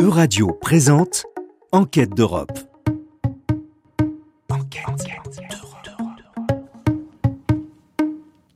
Euradio présente Enquête d'Europe.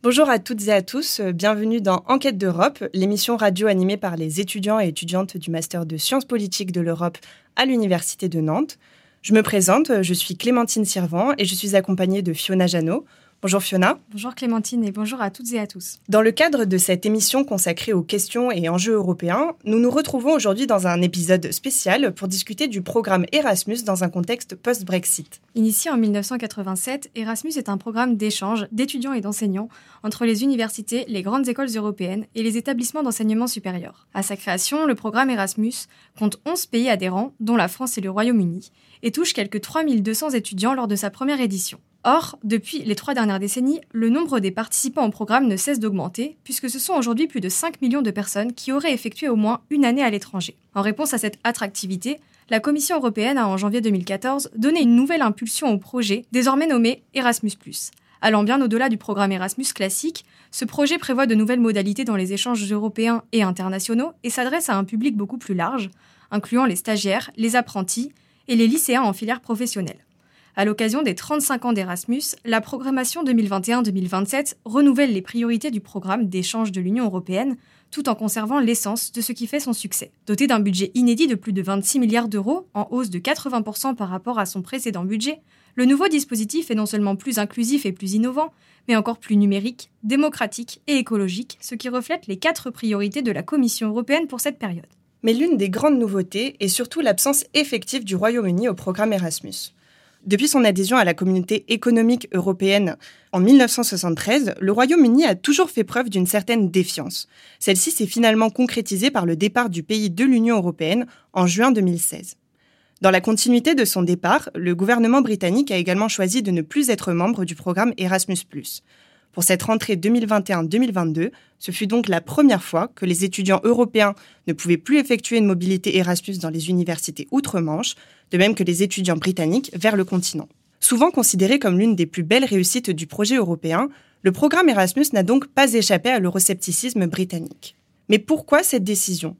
Bonjour à toutes et à tous, bienvenue dans Enquête d'Europe, l'émission radio animée par les étudiants et étudiantes du Master de Sciences politiques de l'Europe à l'Université de Nantes. Je me présente, je suis Clémentine Sirvant et je suis accompagnée de Fiona Janot. Bonjour Fiona. Bonjour Clémentine et bonjour à toutes et à tous. Dans le cadre de cette émission consacrée aux questions et enjeux européens, nous nous retrouvons aujourd'hui dans un épisode spécial pour discuter du programme Erasmus dans un contexte post-Brexit. Initié en 1987, Erasmus est un programme d'échange d'étudiants et d'enseignants entre les universités, les grandes écoles européennes et les établissements d'enseignement supérieur. À sa création, le programme Erasmus compte 11 pays adhérents, dont la France et le Royaume-Uni, et touche quelques 3200 étudiants lors de sa première édition. Or, depuis les trois dernières décennies, le nombre des participants au programme ne cesse d'augmenter, puisque ce sont aujourd'hui plus de 5 millions de personnes qui auraient effectué au moins une année à l'étranger. En réponse à cette attractivité, la Commission européenne a en janvier 2014 donné une nouvelle impulsion au projet, désormais nommé Erasmus ⁇ Allant bien au-delà du programme Erasmus classique, ce projet prévoit de nouvelles modalités dans les échanges européens et internationaux et s'adresse à un public beaucoup plus large, incluant les stagiaires, les apprentis et les lycéens en filière professionnelle. À l'occasion des 35 ans d'Erasmus, la programmation 2021-2027 renouvelle les priorités du programme d'échange de l'Union européenne tout en conservant l'essence de ce qui fait son succès. Doté d'un budget inédit de plus de 26 milliards d'euros, en hausse de 80% par rapport à son précédent budget, le nouveau dispositif est non seulement plus inclusif et plus innovant, mais encore plus numérique, démocratique et écologique, ce qui reflète les quatre priorités de la Commission européenne pour cette période. Mais l'une des grandes nouveautés est surtout l'absence effective du Royaume-Uni au programme Erasmus. Depuis son adhésion à la communauté économique européenne en 1973, le Royaume-Uni a toujours fait preuve d'une certaine défiance. Celle-ci s'est finalement concrétisée par le départ du pays de l'Union européenne en juin 2016. Dans la continuité de son départ, le gouvernement britannique a également choisi de ne plus être membre du programme Erasmus ⁇ pour cette rentrée 2021-2022, ce fut donc la première fois que les étudiants européens ne pouvaient plus effectuer une mobilité Erasmus dans les universités outre-Manche, de même que les étudiants britanniques vers le continent. Souvent considéré comme l'une des plus belles réussites du projet européen, le programme Erasmus n'a donc pas échappé à l'euroscepticisme britannique. Mais pourquoi cette décision?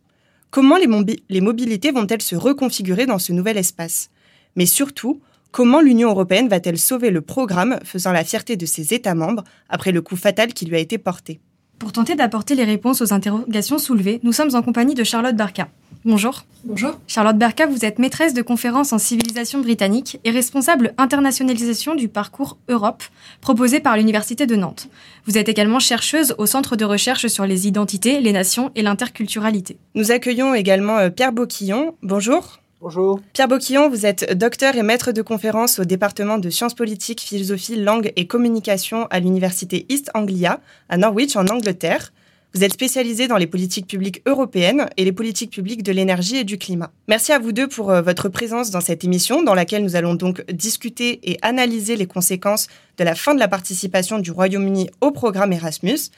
Comment les, les mobilités vont-elles se reconfigurer dans ce nouvel espace? Mais surtout, Comment l'Union européenne va-t-elle sauver le programme faisant la fierté de ses États membres après le coup fatal qui lui a été porté? Pour tenter d'apporter les réponses aux interrogations soulevées, nous sommes en compagnie de Charlotte Barca. Bonjour. Bonjour. Charlotte Barca, vous êtes maîtresse de conférences en civilisation britannique et responsable internationalisation du parcours Europe proposé par l'Université de Nantes. Vous êtes également chercheuse au Centre de recherche sur les identités, les nations et l'interculturalité. Nous accueillons également euh, Pierre Boquillon. Bonjour. Bonjour. Pierre Boquillon, vous êtes docteur et maître de conférence au département de sciences politiques, philosophie, langue et communication à l'université East Anglia, à Norwich, en Angleterre. Vous êtes spécialisé dans les politiques publiques européennes et les politiques publiques de l'énergie et du climat. Merci à vous deux pour euh, votre présence dans cette émission dans laquelle nous allons donc discuter et analyser les conséquences de la fin de la participation du Royaume-Uni au programme Erasmus.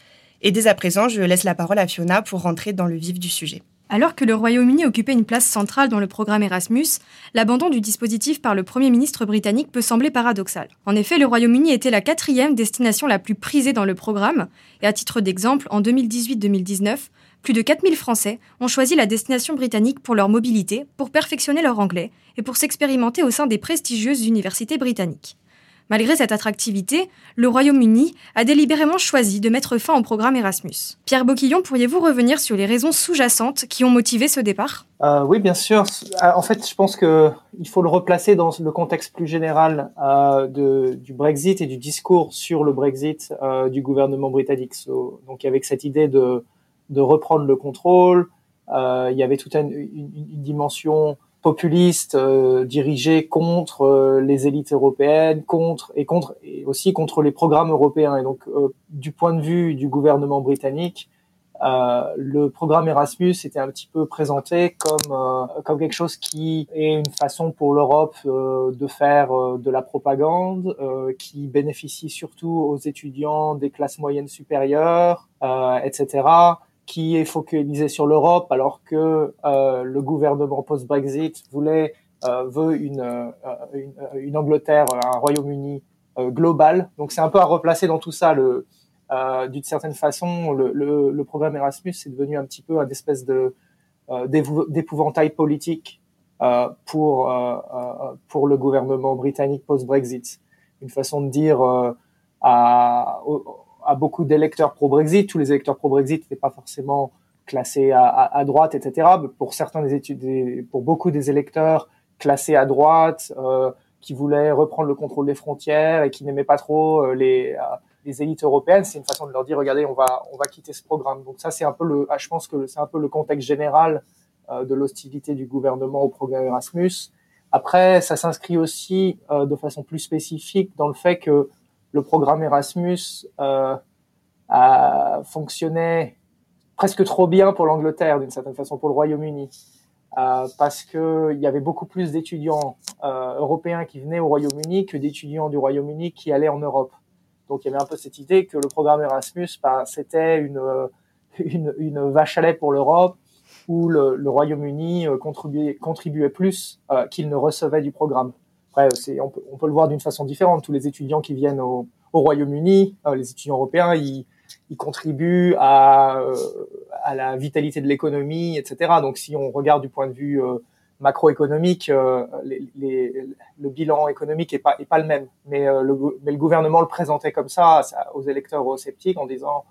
Et dès à présent, je laisse la parole à Fiona pour rentrer dans le vif du sujet. Alors que le Royaume-Uni occupait une place centrale dans le programme Erasmus, l'abandon du dispositif par le Premier ministre britannique peut sembler paradoxal. En effet, le Royaume-Uni était la quatrième destination la plus prisée dans le programme, et à titre d'exemple, en 2018-2019, plus de 4000 Français ont choisi la destination britannique pour leur mobilité, pour perfectionner leur anglais et pour s'expérimenter au sein des prestigieuses universités britanniques. Malgré cette attractivité, le Royaume-Uni a délibérément choisi de mettre fin au programme Erasmus. Pierre Boquillon, pourriez-vous revenir sur les raisons sous-jacentes qui ont motivé ce départ? Euh, Oui, bien sûr. Euh, en fait, je pense qu'il faut le replacer dans le contexte plus général euh, du Brexit et du discours sur le Brexit du gouvernement britannique. Donc, avec cette idée de, reprendre le contrôle, il y avait toute une dimension populiste euh, dirigé contre euh, les élites européennes, contre et contre et aussi contre les programmes européens. Et donc, euh, du point de vue du gouvernement britannique, le programme Erasmus était un petit peu présenté comme comme quelque chose qui est une façon pour l'Europe de faire de la propagande, qui bénéficie surtout aux étudiants des classes moyennes supérieures, etc qui est focalisé sur l'Europe, alors que euh, le gouvernement post-Brexit voulait euh, veut une, euh, une, une, Angleterre, un Royaume-Uni euh, global. Donc c'est un peu à replacer dans tout ça. Le, d'une certaine façon, le, le, le, programme Erasmus est devenu un petit peu un espèce de d'épouvantail politique pour pour le gouvernement britannique post-Brexit. Une façon de dire à, à beaucoup d'électeurs pro-Brexit. Tous les électeurs pro-Brexit n'étaient pas forcément classés à, droite, etc. Pour certains des études, pour beaucoup des électeurs classés à droite, euh, qui voulaient reprendre le contrôle des frontières et qui n'aimaient pas trop euh, les, euh, les élites européennes, c'est une façon de leur dire regardez, on va on va quitter ce programme. Donc ça, c'est un peu le, ah, je pense que c'est un peu le contexte général euh, de l'hostilité du gouvernement au programme Erasmus. Après, ça s'inscrit aussi de façon plus spécifique dans le fait que le programme Erasmus euh, a fonctionné presque trop bien pour l'Angleterre, d'une certaine façon, pour le Royaume-Uni, euh, parce qu'il y avait beaucoup plus d'étudiants euh, européens qui venaient au Royaume-Uni que d'étudiants du Royaume-Uni qui allaient en Europe. Donc il y avait un peu cette idée que le programme Erasmus, bah, c'était une, une, vache à lait pour l'Europe, où le, Royaume-Uni euh, contribuait, plus euh, qu'il ne recevait du programme. On peut, le voir d'une façon différente. Tous les étudiants qui viennent au, au Royaume-Uni, euh, les étudiants européens, ils, contribuent à, euh, à la vitalité de l'économie, etc. Donc, si on regarde du point de vue euh, macroéconomique, le bilan économique est pas, est pas le même. Mais, le, gouvernement le présentait comme ça, ça aux électeurs eurosceptiques en disant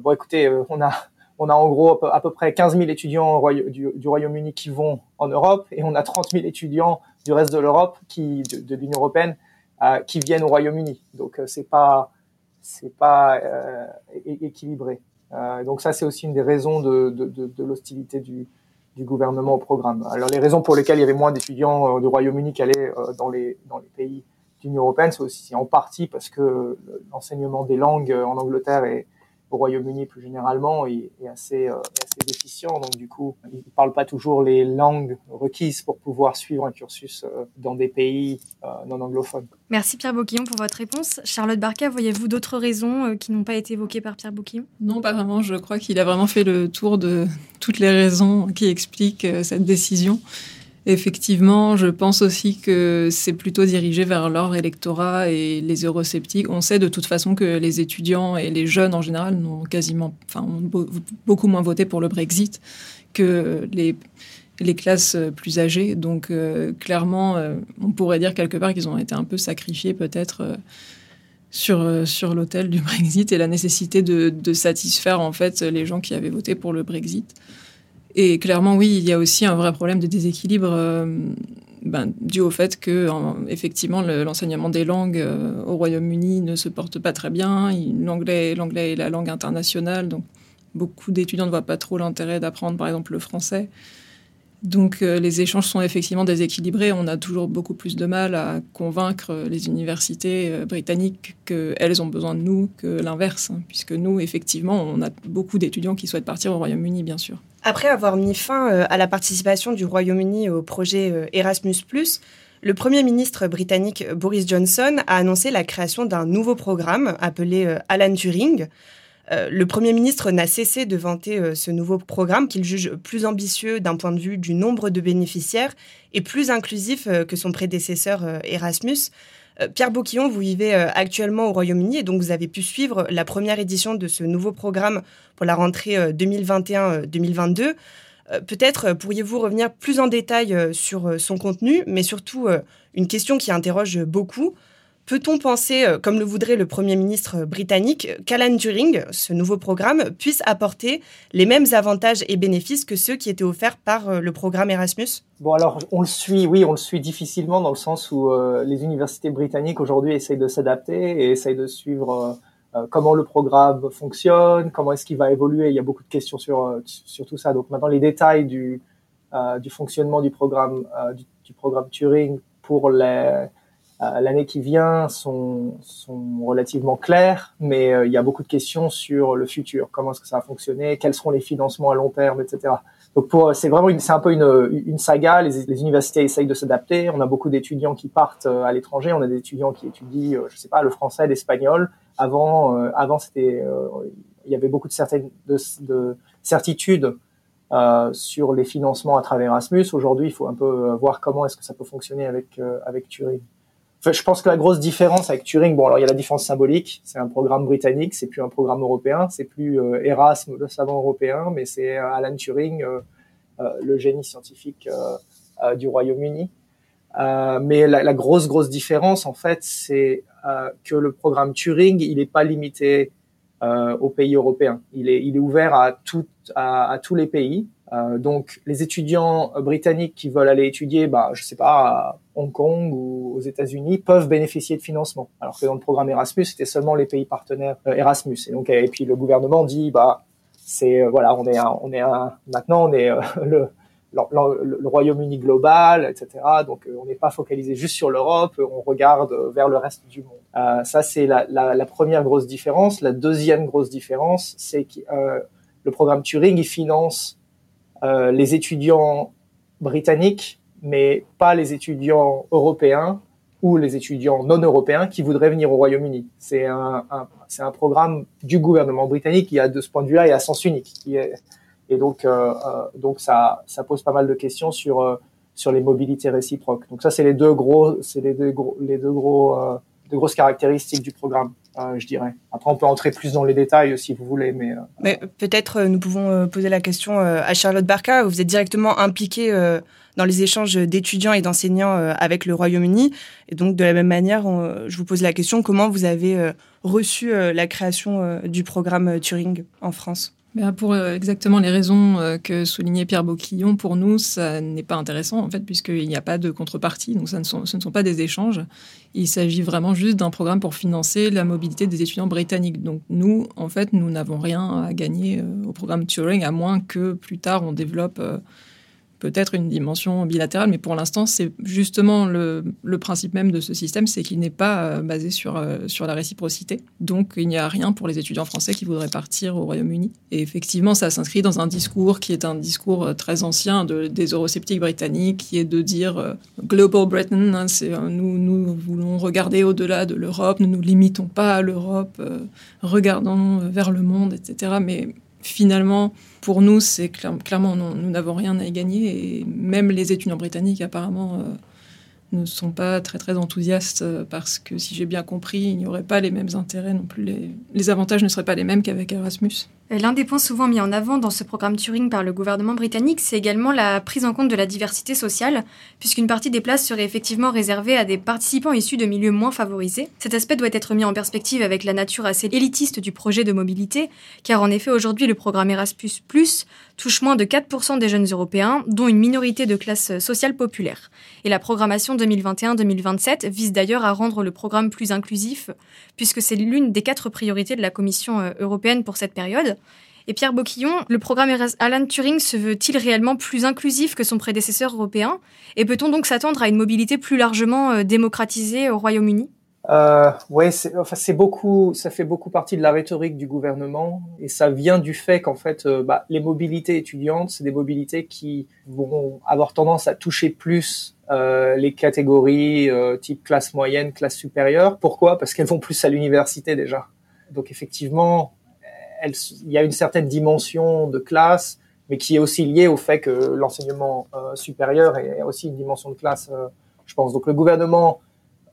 bon, écoutez, on a on a en gros à peu près 15 000 étudiants du, Royaume-Uni qui vont en Europe et on a 30 000 étudiants du reste de l'Europe, qui de, l'Union européenne, euh, qui viennent au Royaume-Uni. Donc euh, c'est pas c'est pas euh, équilibré. donc ça c'est aussi une des raisons de, l'hostilité du, du gouvernement au programme. Alors les raisons pour lesquelles il y avait moins d'étudiants du Royaume-Uni qui allaient dans les dans les pays de l'Union européenne, c'est aussi en partie parce que l'enseignement des langues en Angleterre est, au Royaume-Uni plus généralement est, assez, euh, assez, déficient. Donc du coup, ils ne parlent pas toujours les langues requises pour pouvoir suivre un cursus euh, dans des pays euh, non anglophones. Merci Pierre Boquillon pour votre réponse. Charlotte Barca, voyez-vous d'autres raisons qui n'ont pas été évoquées par Pierre Boquillon Non, pas vraiment. Je crois qu'il a vraiment fait le tour de toutes les raisons qui expliquent cette décision. Effectivement, je pense aussi que c'est plutôt dirigé vers leur électorat et les eurosceptiques. On sait de toute façon que les étudiants et les jeunes en général n'ont quasiment, enfin, ont beaucoup moins voté pour le Brexit que les, classes plus âgées. Donc, euh, clairement, euh, on pourrait dire quelque part qu'ils ont été un peu sacrifiés peut-être euh, sur, sur l'autel du Brexit et la nécessité de, de satisfaire en fait les gens qui avaient voté pour le Brexit. Et clairement, oui, il y a aussi un vrai problème de déséquilibre euh, ben, dû au fait que, effectivement, l'enseignement des langues euh, au Royaume-Uni ne se porte pas très bien. L'anglais, l'anglais est la langue internationale, donc beaucoup d'étudiants ne voient pas trop l'intérêt d'apprendre, par exemple, le français. Donc euh, les échanges sont effectivement déséquilibrés. On a toujours beaucoup plus de mal à convaincre les universités britanniques qu'elles ont besoin de nous que l'inverse, hein, puisque nous, effectivement, on a beaucoup d'étudiants qui souhaitent partir au Royaume-Uni, bien sûr. Après avoir mis fin euh, à la participation du Royaume-Uni au projet euh, Erasmus, le Premier ministre britannique Boris Johnson a annoncé la création d'un nouveau programme appelé euh, Alan Turing. Le Premier ministre n'a cessé de vanter ce nouveau programme qu'il juge plus ambitieux d'un point de vue du nombre de bénéficiaires et plus inclusif que son prédécesseur Erasmus. Euh, Pierre Bouquillon, vous vivez euh, actuellement au Royaume-Uni et donc vous avez pu suivre la première édition de ce nouveau programme pour la rentrée 2021-2022. Euh, peut-être pourriez-vous revenir plus en détail sur son contenu, mais surtout une question qui interroge beaucoup. Peut-on penser, euh, comme le voudrait le Premier ministre britannique, qu'Alan Turing, ce nouveau programme, puisse apporter les mêmes avantages et bénéfices que ceux qui étaient offerts par euh, le programme Erasmus? Bon, alors, on le suit, oui, on le suit difficilement dans le sens où euh, les universités britanniques aujourd'hui essayent de s'adapter et essayent de suivre comment le programme fonctionne, comment est-ce qu'il va évoluer. Il y a beaucoup de questions sur, sur tout ça. Donc maintenant, les détails du, du fonctionnement du programme, du, programme Turing pour les euh, l'année qui vient sont, sont relativement claires, mais euh, il y a beaucoup de questions sur le futur. Comment est-ce que ça va fonctionner? Quels seront les financements à long terme, etc. Donc c'est vraiment c'est un peu une, une saga. Les, les universités essayent de s'adapter. On a beaucoup d'étudiants qui partent euh, à l'étranger. On a des étudiants qui étudient, je sais pas, le français, l'espagnol. Avant, avant c'était, il y avait beaucoup de certaines de, de certitudes euh, sur les financements à travers Erasmus. Aujourd'hui, il faut un peu voir comment est-ce que ça peut fonctionner avec avec Turing je pense que la grosse différence avec Turing, bon alors il y a la différence symbolique, c'est un programme britannique, c'est plus un programme européen, c'est plus euh, Erasme, le savant européen, mais c'est euh, Alan Turing, euh, le génie scientifique du Royaume-Uni. mais la, grosse grosse différence en fait, c'est que le programme Turing, il n'est pas limité aux pays européens. Il est, il est ouvert à, tout, à tous les pays. Euh, donc, les étudiants britanniques qui veulent aller étudier, bah, je sais pas, à Hong Kong ou aux États-Unis, peuvent bénéficier de financement. Alors que dans le programme Erasmus, c'était seulement les pays partenaires euh, Erasmus. Et donc, et puis le gouvernement dit, bah, c'est euh, voilà, on est, on est un, maintenant on est le, Royaume-Uni global, etc. Donc, on n'est pas focalisé juste sur l'Europe, on regarde vers le reste du monde. Euh, ça, c'est la, la, la, première grosse différence. La deuxième grosse différence, c'est que le programme Turing, il finance euh, les étudiants britanniques, mais pas les étudiants européens ou les étudiants non européens qui voudraient venir au Royaume-Uni. C'est un, programme du gouvernement britannique qui a de ce point de vue-là est à sens unique. Et donc, euh, euh, ça, pose pas mal de questions sur les mobilités réciproques. Donc ça, c'est les deux gros, c'est les deux grosses caractéristiques du programme. Euh, je dirais. Après, on peut entrer plus dans les détails si vous voulez, mais. Euh, mais peut-être nous pouvons euh, poser la question à Charlotte Barca. Vous êtes directement impliquée dans les échanges d'étudiants et d'enseignants avec le Royaume-Uni, et donc de la même manière, je vous pose la question comment vous avez reçu la création du programme Turing en France? Pour euh, exactement les raisons euh, que soulignait Pierre Boquillon, pour nous, ça n'est pas intéressant, en fait, puisqu'il n'y a pas de contrepartie, donc ça ne sont, ce ne sont pas des échanges. Il s'agit vraiment juste d'un programme pour financer la mobilité des étudiants britanniques. Donc nous, en fait, nous n'avons rien à gagner euh, au programme Turing, à moins que plus tard on développe peut-être une dimension bilatérale, mais pour l'instant, c'est justement le, principe même de ce système, c'est qu'il n'est pas euh, basé sur, euh, sur la réciprocité. Donc, il n'y a rien pour les étudiants français qui voudraient partir au Royaume-Uni. Et effectivement, ça s'inscrit dans un discours qui est un discours euh, très ancien de, des eurosceptiques britanniques, qui est de dire Global Britain, hein, c'est, nous, nous voulons regarder au-delà de l'Europe, nous ne nous limitons pas à l'Europe, regardons vers le monde, etc. Mais finalement, pour nous, c'est clairement, nous n'avons rien à y gagner. Et même les étudiants britanniques, apparemment, euh, ne sont pas très très enthousiastes euh, parce que si j'ai bien compris, il n'y aurait pas les mêmes intérêts non plus. Les, les avantages ne seraient pas les mêmes qu'avec Erasmus. L'un des points souvent mis en avant dans ce programme Turing par le gouvernement britannique, c'est également la prise en compte de la diversité sociale, puisqu'une partie des places serait effectivement réservée à des participants issus de milieux moins favorisés. Cet aspect doit être mis en perspective avec la nature assez élitiste du projet de mobilité, car en effet aujourd'hui le programme Erasmus ⁇ touche moins de 4% des jeunes européens, dont une minorité de classe sociale populaire. Et la programmation 2021-2027 vise d'ailleurs à rendre le programme plus inclusif, puisque c'est l'une des quatre priorités de la Commission euh, européenne pour cette période. Et Pierre Boquillon, le programme Alan Turing se veut-il réellement plus inclusif que son prédécesseur européen? Et peut-on donc s'attendre à une mobilité plus largement euh, démocratisée au Royaume-Uni? Euh, ouais, enfin c'est beaucoup, ça fait beaucoup partie de la rhétorique du gouvernement et ça vient du fait qu'en fait, euh, bah, les mobilités étudiantes, c'est des mobilités qui vont avoir tendance à toucher plus euh, les catégories euh, type classe moyenne, classe supérieure. Pourquoi? Parce qu'elles vont plus à l'université déjà. Donc effectivement, il y a une certaine dimension de classe, mais qui est aussi liée au fait que l'enseignement euh, supérieur est aussi une dimension de classe, je pense. Donc le gouvernement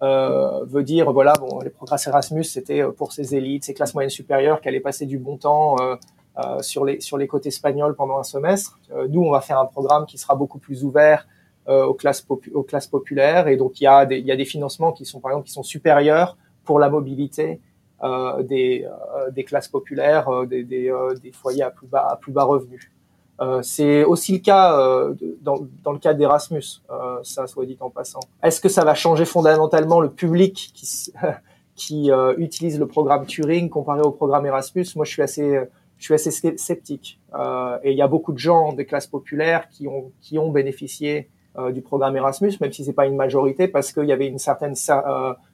euh, veut dire voilà bon les programmes Erasmus c'était euh, pour ces élites, ces classes moyennes supérieures qui allaient passer du bon temps euh, euh sur les sur les côtes espagnoles pendant un semestre. Nous on va faire un programme qui sera beaucoup plus ouvert aux classes aux classes populaires et donc il y a des il y a des financements qui sont par exemple qui sont supérieurs pour la mobilité des des classes populaires des des, des foyers à plus bas à plus bas revenus. Euh, c'est aussi le cas euh, dans, dans, le cas d'Erasmus, euh, ça soit dit en passant. Est-ce que ça va changer fondamentalement le public qui, qui utilise le programme Turing comparé au programme Erasmus? Moi, je suis assez, je suis assez sceptique. et il y a beaucoup de gens des classes populaires qui ont, qui ont bénéficié du programme Erasmus, même si c'est pas une majorité, parce qu'il y avait une certaine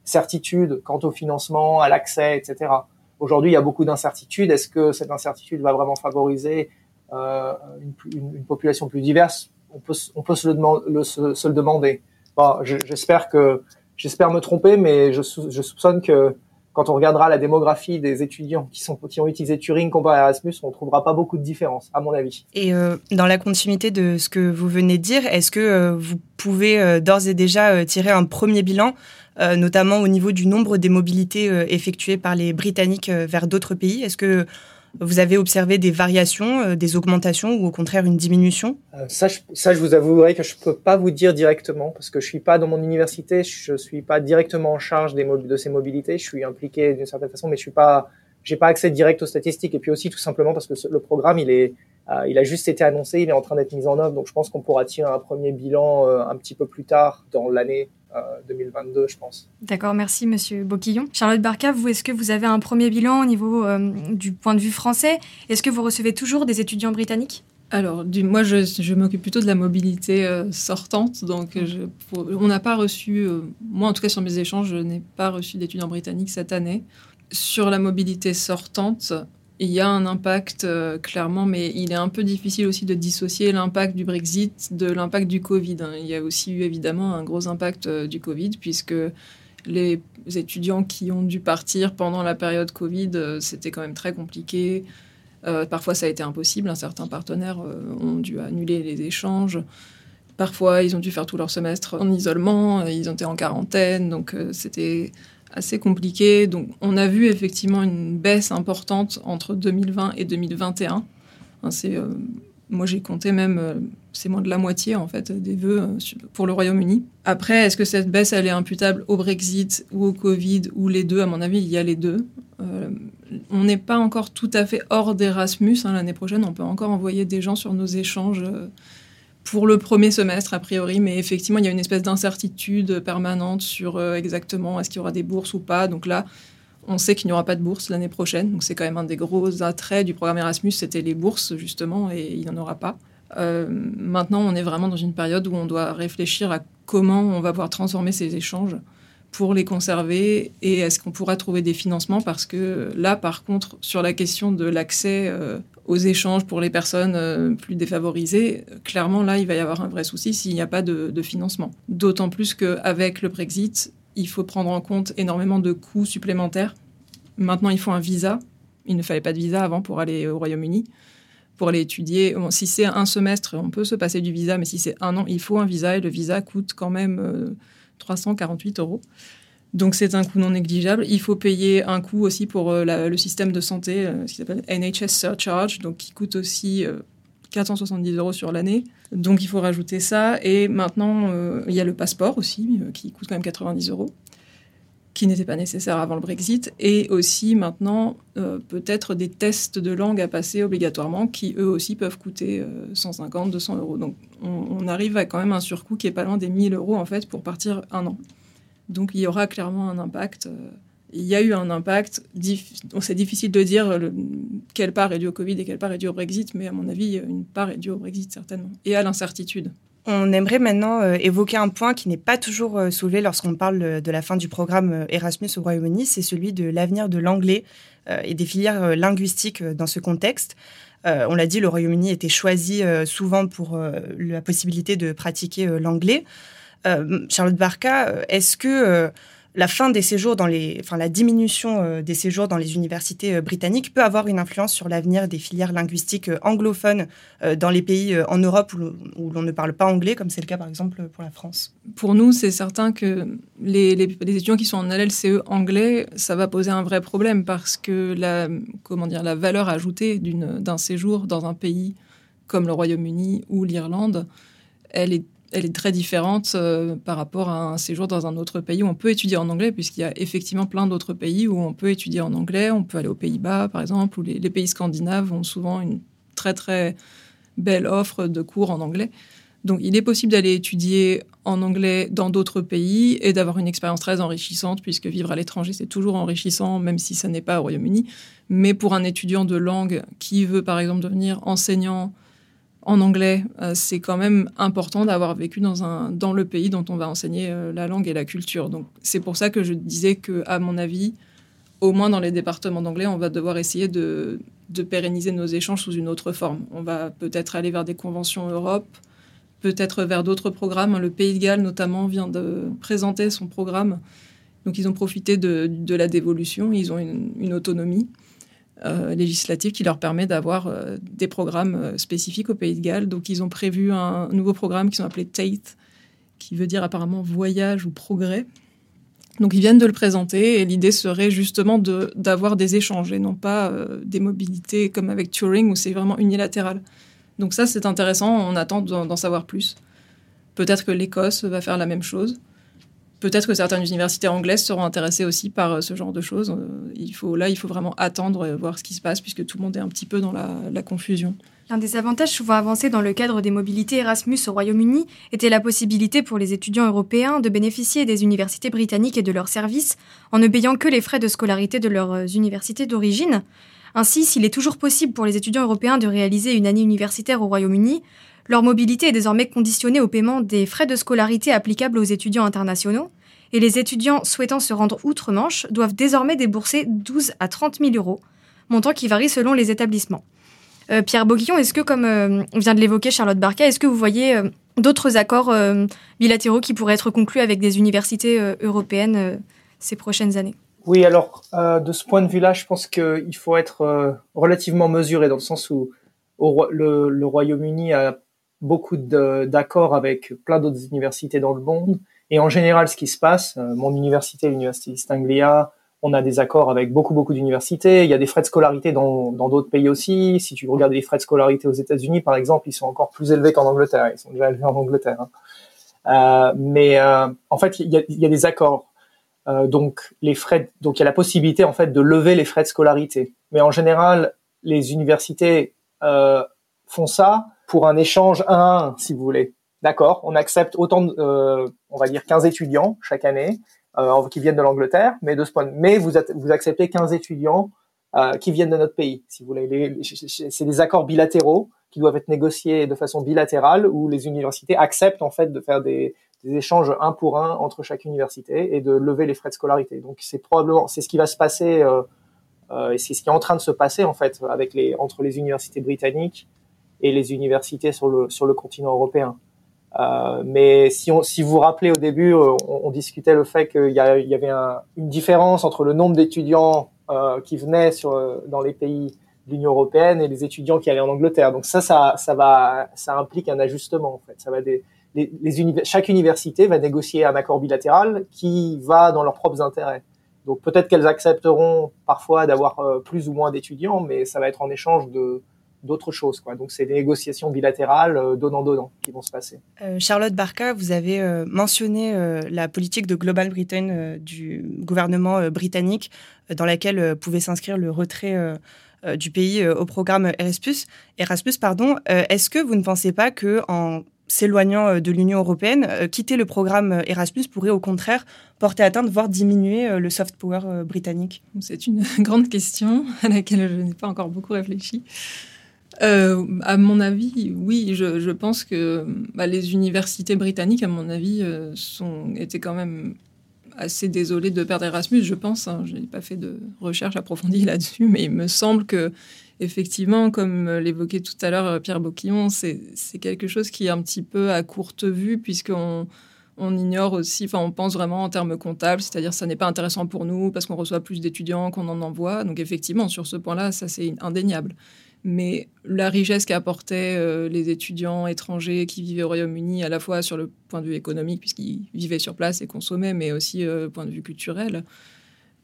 certitude quant au financement, à l'accès, etc. Aujourd'hui, il y a beaucoup d'incertitudes. Est-ce que cette incertitude va vraiment favoriser euh, une, population plus diverse, on peut, on peut se, le, demander. J'espère que j'espère me tromper, mais je, soupçonne que quand on regardera la démographie des étudiants qui, sont, qui ont utilisé Turing comparé à Erasmus, on ne trouvera pas beaucoup de différence, à mon avis. Et euh, dans la continuité de ce que vous venez de dire, est-ce que euh, vous pouvez d'ores et déjà tirer un premier bilan, notamment au niveau du nombre des mobilités effectuées par les Britanniques vers d'autres pays? Est-ce que Vous avez observé des variations, euh, des augmentations ou au contraire une diminution? Euh, ça, je, ça, je vous avouerai que je peux pas vous dire directement parce que je suis pas dans mon université, je suis pas directement en charge de ces mobilités. Je suis impliqué d'une certaine façon, mais je suis pas, pas accès direct aux statistiques. Et puis aussi tout simplement parce que le programme, il est, euh, il a juste été annoncé, il est en train d'être mis en œuvre. Donc je pense qu'on pourra tirer un premier bilan un petit peu plus tard dans l'année 2022, je pense. D'accord, merci Monsieur Boquillon. Charlotte Barca, vous, est-ce que vous avez un premier bilan au niveau euh, du point de vue français? Est-ce que vous recevez toujours des étudiants britanniques? Alors, du, moi, je, m'occupe plutôt de la mobilité euh, sortante. Donc, on n'a pas reçu, euh, moi en tout cas sur mes échanges, je n'ai pas reçu d'étudiants britanniques cette année. Sur la mobilité sortante, il y a un impact euh, clairement, mais il est un peu difficile aussi de dissocier l'impact du Brexit de l'impact du Covid. Hein. Il y a aussi eu évidemment un gros impact euh, du Covid puisque les étudiants qui ont dû partir pendant la période Covid, euh, c'était quand même très compliqué. parfois, ça a été impossible. Certains partenaires ont dû annuler les échanges. Parfois, ils ont dû faire tout leur semestre en isolement. Ils ont été en quarantaine. Donc, c'était assez compliqué. Donc, on a vu effectivement une baisse importante entre 2020 et 2021. c'est, euh, moi, j'ai compté même, euh, c'est moins de la moitié en fait des vœux euh, pour le Royaume-Uni. Après, est-ce que cette baisse elle est imputable au Brexit ou au Covid ou les deux? À mon avis, il y a les deux. on n'est pas encore tout à fait hors d'Erasmus. Hein, l'année prochaine, on peut encore envoyer des gens sur nos échanges pour le premier semestre, a priori, mais effectivement, il y a une espèce d'incertitude permanente sur euh, exactement est-ce qu'il y aura des bourses ou pas. Donc là, on sait qu'il n'y aura pas de bourse l'année prochaine. Donc c'est quand même un des gros attraits du programme Erasmus, c'était les bourses, justement, et il n'y en aura pas. Euh, maintenant, on est vraiment dans une période où on doit réfléchir à comment on va pouvoir transformer ces échanges pour les conserver et est-ce qu'on pourra trouver des financements parce que là, par contre, sur la question de l'accès euh, aux échanges pour les personnes euh, plus défavorisées, clairement, là, il va y avoir un vrai souci s'il n'y a pas de, financement. D'autant plus qu'avec le Brexit, il faut prendre en compte énormément de coûts supplémentaires. Maintenant, il faut un visa. Il ne fallait pas de visa avant pour aller au Royaume-Uni, pour aller étudier. si c'est un semestre, on peut se passer du visa, mais si c'est un an, il faut un visa et le visa coûte quand même 348 euh, euros. Donc c'est un coût non négligeable. Il faut payer un coût aussi pour euh, le système de santé, euh, ce qui s'appelle NHS Surcharge, donc qui coûte aussi 470 euh, euros sur l'année. Donc il faut rajouter ça. Et maintenant, il y a le passeport aussi, qui coûte quand même 90 euros, qui n'était pas nécessaire avant le Brexit. Et aussi maintenant, peut-être des tests de langue à passer obligatoirement, qui eux aussi peuvent coûter 150, 200 euros. Donc on, on, arrive à quand même un surcoût qui est pas loin des 1000 euros en fait pour partir un an. Donc il y aura clairement un impact. Euh, il y a eu un impact. C'est difficile de dire quelle part est due au Covid et quelle part est due au Brexit, mais à mon avis, une part est due au Brexit certainement et à l'incertitude. On aimerait maintenant euh, évoquer un point qui n'est pas toujours euh, soulevé lorsqu'on parle de la fin du programme Erasmus au Royaume-Uni, c'est celui de l'avenir de l'anglais et des filières linguistiques dans ce contexte. on l'a dit, le Royaume-Uni était choisi souvent pour la possibilité de pratiquer l'anglais. Euh, Charlotte Barca, euh, est-ce que euh, la fin des séjours dans les, enfin la diminution des séjours dans les universités britanniques peut avoir une influence sur l'avenir des filières linguistiques anglophones dans les pays en Europe où, l'on ne parle pas anglais, comme c'est le cas par exemple pour la France? Pour nous, c'est certain que les, étudiants qui sont en LLCE anglais, ça va poser un vrai problème parce que la, comment dire, la valeur ajoutée d'un séjour dans un pays comme le Royaume-Uni ou l'Irlande, elle est elle est très différente euh, par rapport à un séjour dans un autre pays où on peut étudier en anglais, puisqu'il y a effectivement plein d'autres pays où on peut étudier en anglais. On peut aller aux Pays-Bas, par exemple, où les, pays scandinaves ont souvent une très très belle offre de cours en anglais. Donc il est possible d'aller étudier en anglais dans d'autres pays et d'avoir une expérience très enrichissante, puisque vivre à l'étranger, c'est toujours enrichissant, même si ça n'est pas au Royaume-Uni. Mais pour un étudiant de langue qui veut, par exemple, devenir enseignant, en anglais, euh, c'est quand même important d'avoir vécu dans, le pays dont on va enseigner euh, la langue et la culture. Donc c'est pour ça que je disais que, à mon avis, au moins dans les départements d'anglais, on va devoir essayer de, pérenniser nos échanges sous une autre forme. On va peut-être aller vers des conventions Europe, peut-être vers d'autres programmes. Le Pays de Galles, notamment, vient de présenter son programme. Donc ils ont profité de, la dévolution, ils ont une autonomie. Euh, législative qui leur permet d'avoir euh, des programmes euh, spécifiques au Pays de Galles. Donc ils ont prévu un nouveau programme qui sont appelés TATE, qui veut dire apparemment voyage ou progrès, Donc ils viennent de le présenter et l'idée serait justement d'avoir des échanges et non pas euh, des mobilités comme avec Turing où c'est vraiment unilatéral. Donc ça c'est intéressant, on attend d'en savoir plus. Peut-être que l'Écosse va faire la même chose. Peut-être que certaines universités anglaises seront intéressées aussi par euh, ce genre de choses. Euh, il faut, là, il faut vraiment attendre et voir ce qui se passe puisque tout le monde est un petit peu dans la confusion. L'un des avantages souvent avancés dans le cadre des mobilités Erasmus au Royaume-Uni était la possibilité pour les étudiants européens de bénéficier des universités britanniques et de leurs services en ne payant que les frais de scolarité de leurs universités d'origine. Ainsi, s'il est toujours possible pour les étudiants européens de réaliser une année universitaire au Royaume-Uni, leur mobilité est désormais conditionnée au paiement des frais de scolarité applicables aux étudiants internationaux, et les étudiants souhaitant se rendre outre-Manche doivent désormais débourser 12 à 30 000 euros, montant qui varie selon les établissements. Euh, Pierre Boquillon, est-ce que, comme euh, on vient de l'évoquer Charlotte Barca, est-ce que vous voyez euh, d'autres accords bilatéraux qui pourraient être conclus avec des universités européennes ces prochaines années? Oui, alors de ce point de vue-là, je pense qu'il faut être relativement mesuré dans le sens où le, Royaume-Uni a beaucoup d'accords avec plein d'autres universités dans le monde. Et en général, ce qui se passe, mon université, l'université East Anglia, on a des accords avec beaucoup beaucoup d'universités. Il y a des frais de scolarité dans d'autres pays aussi. Si tu regardes les frais de scolarité aux États-Unis, par exemple, ils sont encore plus élevés qu'en Angleterre. Ils sont déjà élevés en Angleterre. Hein. Euh, mais euh, en fait, il y a, y a des accords. Euh, donc les frais, donc il y a la possibilité en fait de lever les frais de scolarité. Mais en général, les universités euh, font ça pour un échange 1 à 1, si vous voulez. D'accord, on accepte autant, de, euh, on va dire 15 étudiants chaque année euh, qui viennent de l'Angleterre, mais de ce point, mais vous, acceptez 15 étudiants euh, qui viennent de notre pays, si vous voulez. C'est des accords bilatéraux qui doivent être négociés de façon bilatérale, où les universités acceptent en fait de faire des, des échanges un pour un entre chaque université et de lever les frais de scolarité. Donc c'est probablement c'est ce qui va se passer euh, euh, et c'est ce qui est en train de se passer en fait avec les entre les universités britanniques et les universités sur le sur le continent européen. Euh, mais si, on, si vous vous rappelez au début, euh, on, discutait le fait qu'il y, y, avait un, une différence entre le nombre d'étudiants euh, qui venaient sur, euh, dans les pays de l'Union européenne et les étudiants qui allaient en Angleterre. Donc ça, ça, ça va, ça implique un ajustement en fait. Ça va des, les, les chaque université va négocier un accord bilatéral qui va dans leurs propres intérêts. Donc peut-être qu'elles accepteront parfois d'avoir euh, plus ou moins d'étudiants, mais ça va être en échange de d'autres choses. Quoi. Donc c'est des négociations bilatérales euh, donnant-donnant qui vont se passer. Euh, Charlotte Barca, vous avez euh, mentionné euh, la politique de Global Britain euh, du gouvernement britannique dans laquelle pouvait s'inscrire le retrait du pays au programme Erasmus. Erasmus pardon. Est-ce que vous ne pensez pas que en s'éloignant de l'Union européenne, quitter le programme Erasmus pourrait au contraire porter atteinte, voire diminuer le soft power britannique? C'est une grande question à laquelle je n'ai pas encore beaucoup réfléchi. Euh, à mon avis, oui, je, pense que bah, les universités britanniques, à mon avis, euh, étaient quand même assez désolées de perdre Erasmus, je pense. Hein. Je n'ai pas fait de recherche approfondie là-dessus, mais il me semble que, effectivement, comme l'évoquait tout à l'heure euh, Pierre Boquillon, c'est quelque chose qui est un petit peu à courte vue, puisqu'on on ignore aussi, enfin, on pense vraiment en termes comptables, c'est-à-dire ça n'est pas intéressant pour nous parce qu'on reçoit plus d'étudiants qu'on en envoie. Donc, effectivement, sur ce point-là, ça c'est indéniable mais la richesse qu'apportaient euh, les étudiants étrangers qui vivaient au Royaume-Uni, à la fois sur le point de vue économique, puisqu'ils vivaient sur place et consommaient, mais aussi euh, point de vue culturel.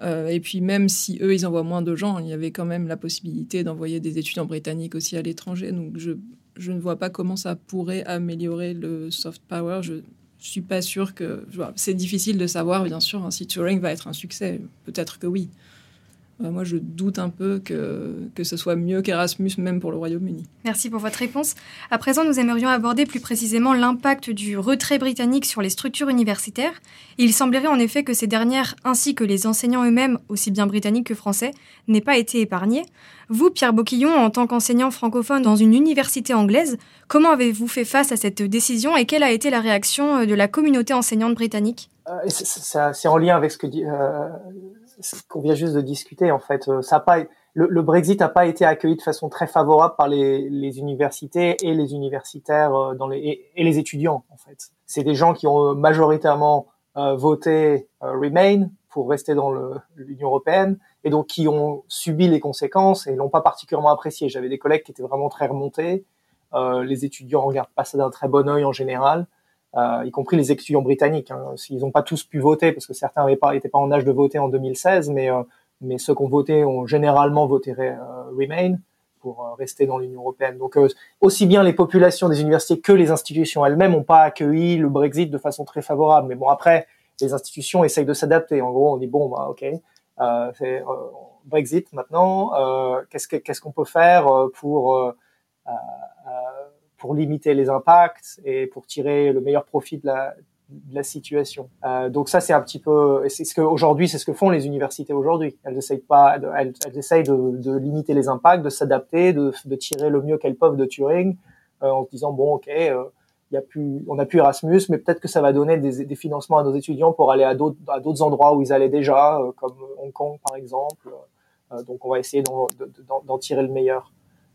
Euh, et puis même si eux, ils envoient moins de gens, il y avait quand même la possibilité d'envoyer des étudiants britanniques aussi à l'étranger. Donc je, ne vois pas comment ça pourrait améliorer le soft power. Je suis pas sûre que... C'est difficile de savoir, bien sûr, hein, si Turing va être un succès. Peut-être que oui. Euh, moi, je doute un peu que, que ce soit mieux qu'Erasmus, même pour le Royaume-Uni. Merci pour votre réponse. À présent, nous aimerions aborder plus précisément l'impact du retrait britannique sur les structures universitaires. Il semblerait en effet que ces dernières, ainsi que les enseignants eux-mêmes, aussi bien britanniques que français, n'aient pas été épargnés. Vous, Pierre Boquillon, en tant qu'enseignant francophone dans une université anglaise, comment avez-vous fait face à cette décision et quelle a été la réaction de la communauté enseignante britannique? Euh, C'est en lien avec ce que dit... Euh ce qu'on vient juste de discuter, en fait, euh, ça pas, le, Brexit n'a pas été accueilli de façon très favorable par les, universités et les universitaires euh, dans les, et, les étudiants, en fait. C'est des gens qui ont majoritairement euh, voté euh, Remain pour rester dans l'Union européenne et donc qui ont subi les conséquences et l'ont pas particulièrement apprécié. J'avais des collègues qui étaient vraiment très remontés. Les étudiants regardent pas ça d'un très bon œil en général. Y compris les étudiants britanniques. Hein. Ils n'ont pas tous pu voter parce que certains n'étaient pas, pas en âge de voter en 2016, mais, mais ceux qui ont voté ont généralement voté Remain pour rester dans l'Union européenne. Donc aussi bien les populations des universités que les institutions elles-mêmes n'ont pas accueilli le Brexit de façon très favorable. Mais bon, après, les institutions essayent de s'adapter. En gros, on dit bon, bah, ok, euh, c'est euh, Brexit maintenant. Euh, qu'est-ce qu'on peut faire pour pour limiter les impacts et pour tirer le meilleur profit de la, situation. Euh, donc ça, c'est un petit peu, c'est ce que aujourd'hui, c'est ce que font les universités aujourd'hui. Elles essayent pas, elles, essayent de, limiter les impacts, de s'adapter, de, tirer le mieux qu'elles peuvent de Turing, euh, en se disant bon, ok, euh, y a plus, on a plus Erasmus, mais peut-être que ça va donner des, financements à nos étudiants pour aller à d'autres, endroits où ils allaient déjà, euh, comme Hong Kong par exemple. Donc on va essayer d'en, tirer le meilleur.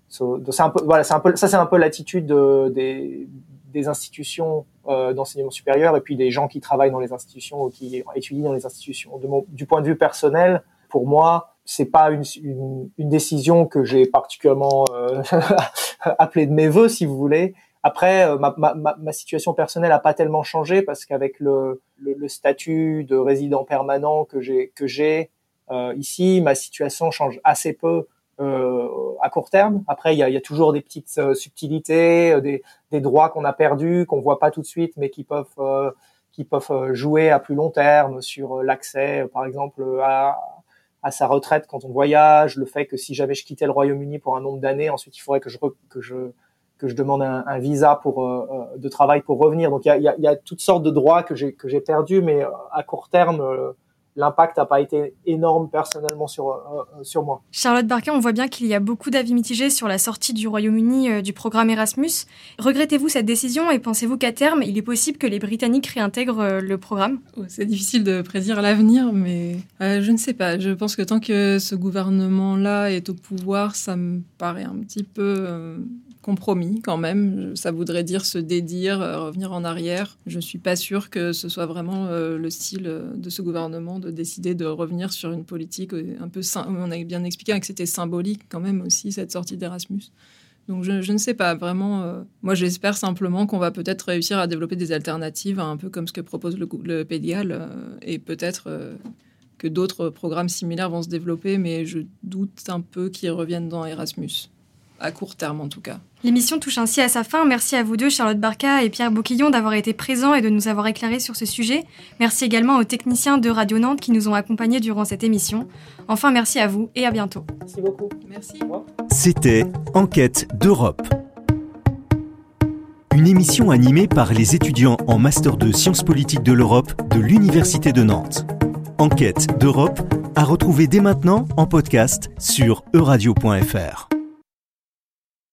So, c'est un peu, voilà, c'est un peu, ça c'est un peu l'attitude des, des institutions euh, d'enseignement supérieur et puis des gens qui travaillent dans les institutions ou qui étudient dans les institutions. De mon, du point de vue personnel, pour moi, c'est pas une, une, une, décision que j'ai particulièrement euh, appelée de mes voeux, si vous voulez. Après, euh, ma, ma, ma, situation personnelle a pas tellement changé parce qu'avec le, le, le, statut de résident permanent que j'ai euh, ici, ma situation change assez peu à court terme. Après, il y a, y a, toujours des petites euh, subtilités, euh, des, des droits qu'on a perdus, qu'on voit pas tout de suite, mais qui peuvent qui peuvent jouer à plus long terme sur l'accès, par exemple, à, à sa retraite quand on voyage, le fait que si jamais je quittais le Royaume-Uni pour un nombre d'années, ensuite il faudrait que je que je que je demande un, un visa pour euh, de travail pour revenir. Donc il y a, y, a, y a, toutes sortes de droits que j'ai que j'ai perdus, mais à court terme, l'impact n'a pas été énorme personnellement sur, euh, euh, sur moi. Charlotte Barquet, on voit bien qu'il y a beaucoup d'avis mitigés sur la sortie du Royaume-Uni euh, du programme Erasmus. Regrettez-vous cette décision et pensez-vous qu'à terme, il est possible que les Britanniques réintègrent le programme? Oh, C'est difficile de prédire l'avenir, mais je ne sais pas. Je pense que tant que ce gouvernement-là est au pouvoir, ça me paraît un petit peu compromis quand même. Ça voudrait dire se dédire, euh, revenir en arrière. Je ne suis pas sûre que ce soit vraiment euh, le style euh, de ce gouvernement de décider de revenir sur une politique un peu... On a bien expliqué que c'était symbolique quand même aussi, cette sortie d'Erasmus. Donc je, ne sais pas vraiment. moi, j'espère simplement qu'on va peut-être réussir à développer des alternatives, un peu comme ce que propose le, le PDIAL, et peut-être que d'autres programmes similaires vont se développer, mais je doute un peu qu'ils reviennent dans Erasmus à court terme en tout cas. L'émission touche ainsi à sa fin. Merci à vous deux, Charlotte Barca et Pierre Bouquillon, d'avoir été présents et de nous avoir éclairés sur ce sujet. Merci également aux techniciens de Radio Nantes qui nous ont accompagnés durant cette émission. Enfin, merci à vous et à bientôt. Merci beaucoup. Merci. C'était Enquête d'Europe. Une émission animée par les étudiants en Master de Sciences politiques de l'Europe de l'Université de Nantes. Enquête d'Europe à retrouver dès maintenant en podcast sur euradio.fr.